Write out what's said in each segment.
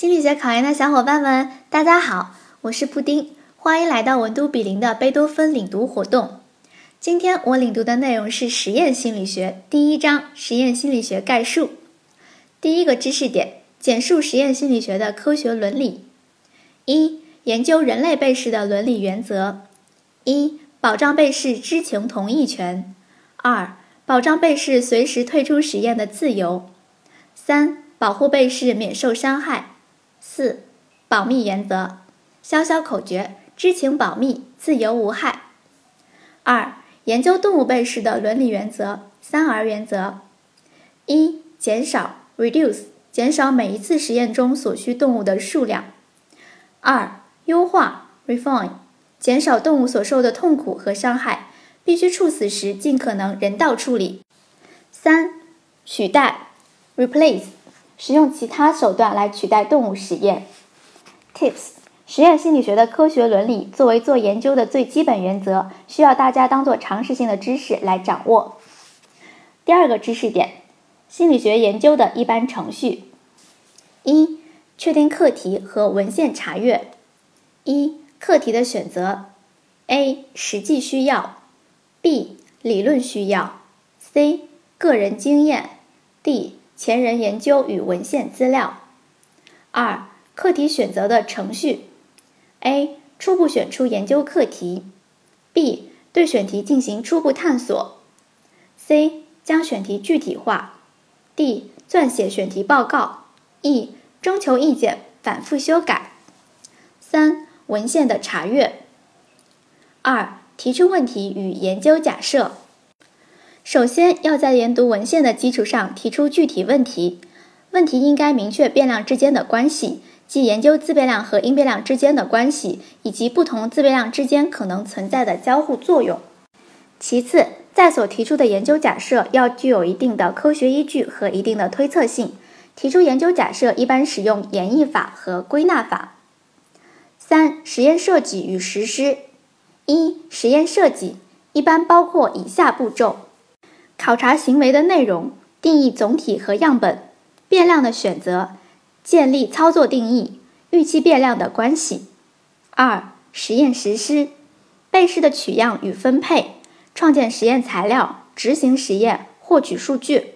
心理学考研的小伙伴们，大家好，我是布丁，欢迎来到文都比邻的贝多芬领读活动。今天我领读的内容是实验心理学第一章实验心理学概述。第一个知识点：简述实验心理学的科学伦理。一、研究人类被试的伦理原则。一、保障被试知情同意权。二、保障被试随时退出实验的自由。三、保护被试免受伤害。四、保密原则。消消口诀：知情保密，自由无害。二、研究动物被试的伦理原则。三 R 原则：一、减少 （reduce），减少每一次实验中所需动物的数量。二、优化 （refine），减少动物所受的痛苦和伤害。必须处死时，尽可能人道处理。三、取代 （replace），使用其他手段来取代动物实验。Tips：实验心理学的科学伦理作为做研究的最基本原则，需要大家当做常识性的知识来掌握。第二个知识点：心理学研究的一般程序。一、确定课题和文献查阅。一、课题的选择：A. 实际需要。B 理论需要，C 个人经验，D 前人研究与文献资料。二、课题选择的程序：A 初步选出研究课题，B 对选题进行初步探索，C 将选题具体化，D 撰写选题报告，E 征求意见，反复修改。三、文献的查阅。二。提出问题与研究假设。首先要在研读文献的基础上提出具体问题，问题应该明确变量之间的关系，即研究自变量和因变量之间的关系，以及不同自变量之间可能存在的交互作用。其次，在所提出的研究假设要具有一定的科学依据和一定的推测性。提出研究假设一般使用演绎法和归纳法。三、实验设计与实施。一、实验设计一般包括以下步骤：考察行为的内容，定义总体和样本，变量的选择，建立操作定义，预期变量的关系。二、实验实施被试的取样与分配，创建实验材料，执行实验，获取数据。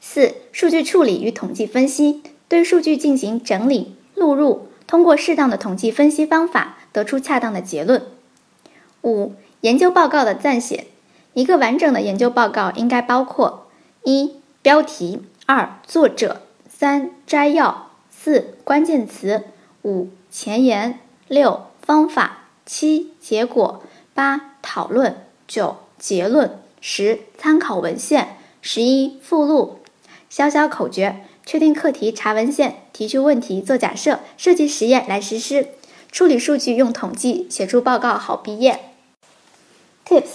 四、数据处理与统计分析，对数据进行整理、录入，通过适当的统计分析方法。得出恰当的结论。五、研究报告的撰写。一个完整的研究报告应该包括：一、标题；二、作者；三、摘要；四、关键词；五、前言；六、方法；七、结果；八、讨论；九、结论；十、参考文献；十一、附录。小小口诀：确定课题，查文献，提出问题，做假设，设计实验来实施。处理数据用统计，写出报告好毕业。Tips：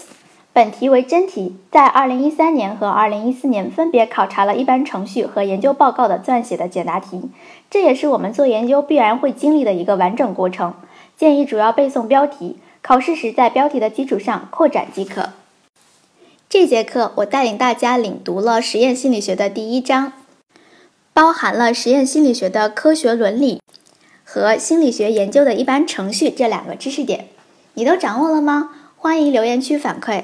本题为真题，在2013年和2014年分别考察了一般程序和研究报告的撰写的简答题，这也是我们做研究必然会经历的一个完整过程。建议主要背诵标题，考试时在标题的基础上扩展即可。这节课我带领大家领读了实验心理学的第一章，包含了实验心理学的科学伦理。和心理学研究的一般程序这两个知识点，你都掌握了吗？欢迎留言区反馈。